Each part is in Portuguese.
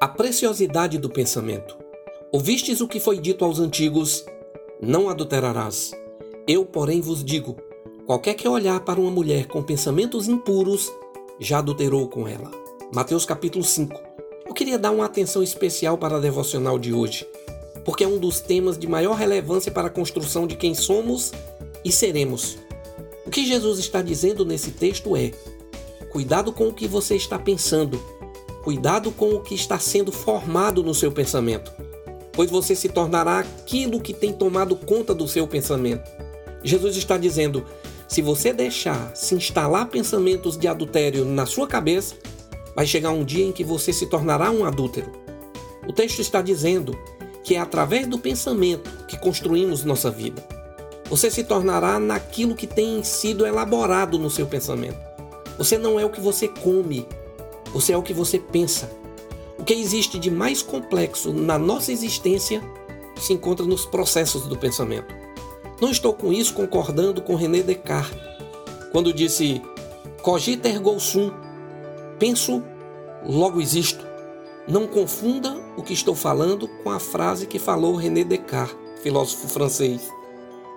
A preciosidade do pensamento. Ouvistes o que foi dito aos antigos: Não adulterarás. Eu, porém, vos digo: qualquer que olhar para uma mulher com pensamentos impuros, já adulterou com ela. Mateus capítulo 5. Eu queria dar uma atenção especial para a devocional de hoje, porque é um dos temas de maior relevância para a construção de quem somos e seremos. O que Jesus está dizendo nesse texto é: cuidado com o que você está pensando, cuidado com o que está sendo formado no seu pensamento, pois você se tornará aquilo que tem tomado conta do seu pensamento. Jesus está dizendo: se você deixar se instalar pensamentos de adultério na sua cabeça, vai chegar um dia em que você se tornará um adúltero. O texto está dizendo que é através do pensamento que construímos nossa vida. Você se tornará naquilo que tem sido elaborado no seu pensamento. Você não é o que você come, você é o que você pensa. O que existe de mais complexo na nossa existência se encontra nos processos do pensamento. Não estou com isso concordando com René Descartes, quando disse cogita ergo sum, penso, logo existo. Não confunda o que estou falando com a frase que falou René Descartes, filósofo francês.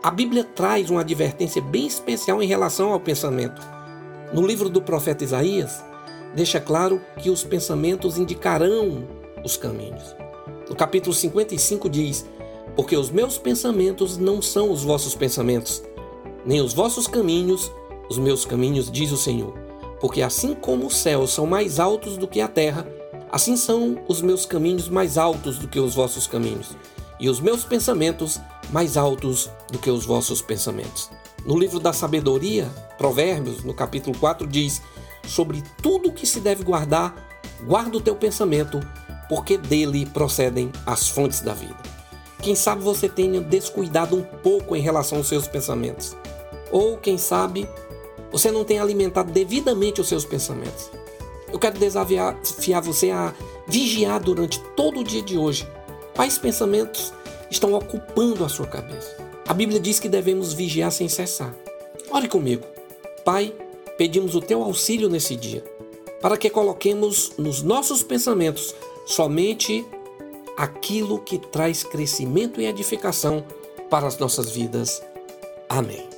A Bíblia traz uma advertência bem especial em relação ao pensamento. No livro do profeta Isaías, deixa claro que os pensamentos indicarão os caminhos. No capítulo 55 diz: porque os meus pensamentos não são os vossos pensamentos, nem os vossos caminhos, os meus caminhos, diz o Senhor. Porque assim como os céus são mais altos do que a terra, assim são os meus caminhos mais altos do que os vossos caminhos, e os meus pensamentos mais altos do que os vossos pensamentos. No livro da sabedoria, Provérbios, no capítulo 4, diz: Sobre tudo que se deve guardar, guarda o teu pensamento, porque dele procedem as fontes da vida. Quem sabe você tenha descuidado um pouco em relação aos seus pensamentos. Ou, quem sabe, você não tenha alimentado devidamente os seus pensamentos. Eu quero desafiar você a vigiar durante todo o dia de hoje quais pensamentos estão ocupando a sua cabeça. A Bíblia diz que devemos vigiar sem cessar. Ore comigo. Pai, pedimos o teu auxílio nesse dia, para que coloquemos nos nossos pensamentos somente aquilo que traz crescimento e edificação para as nossas vidas. Amém.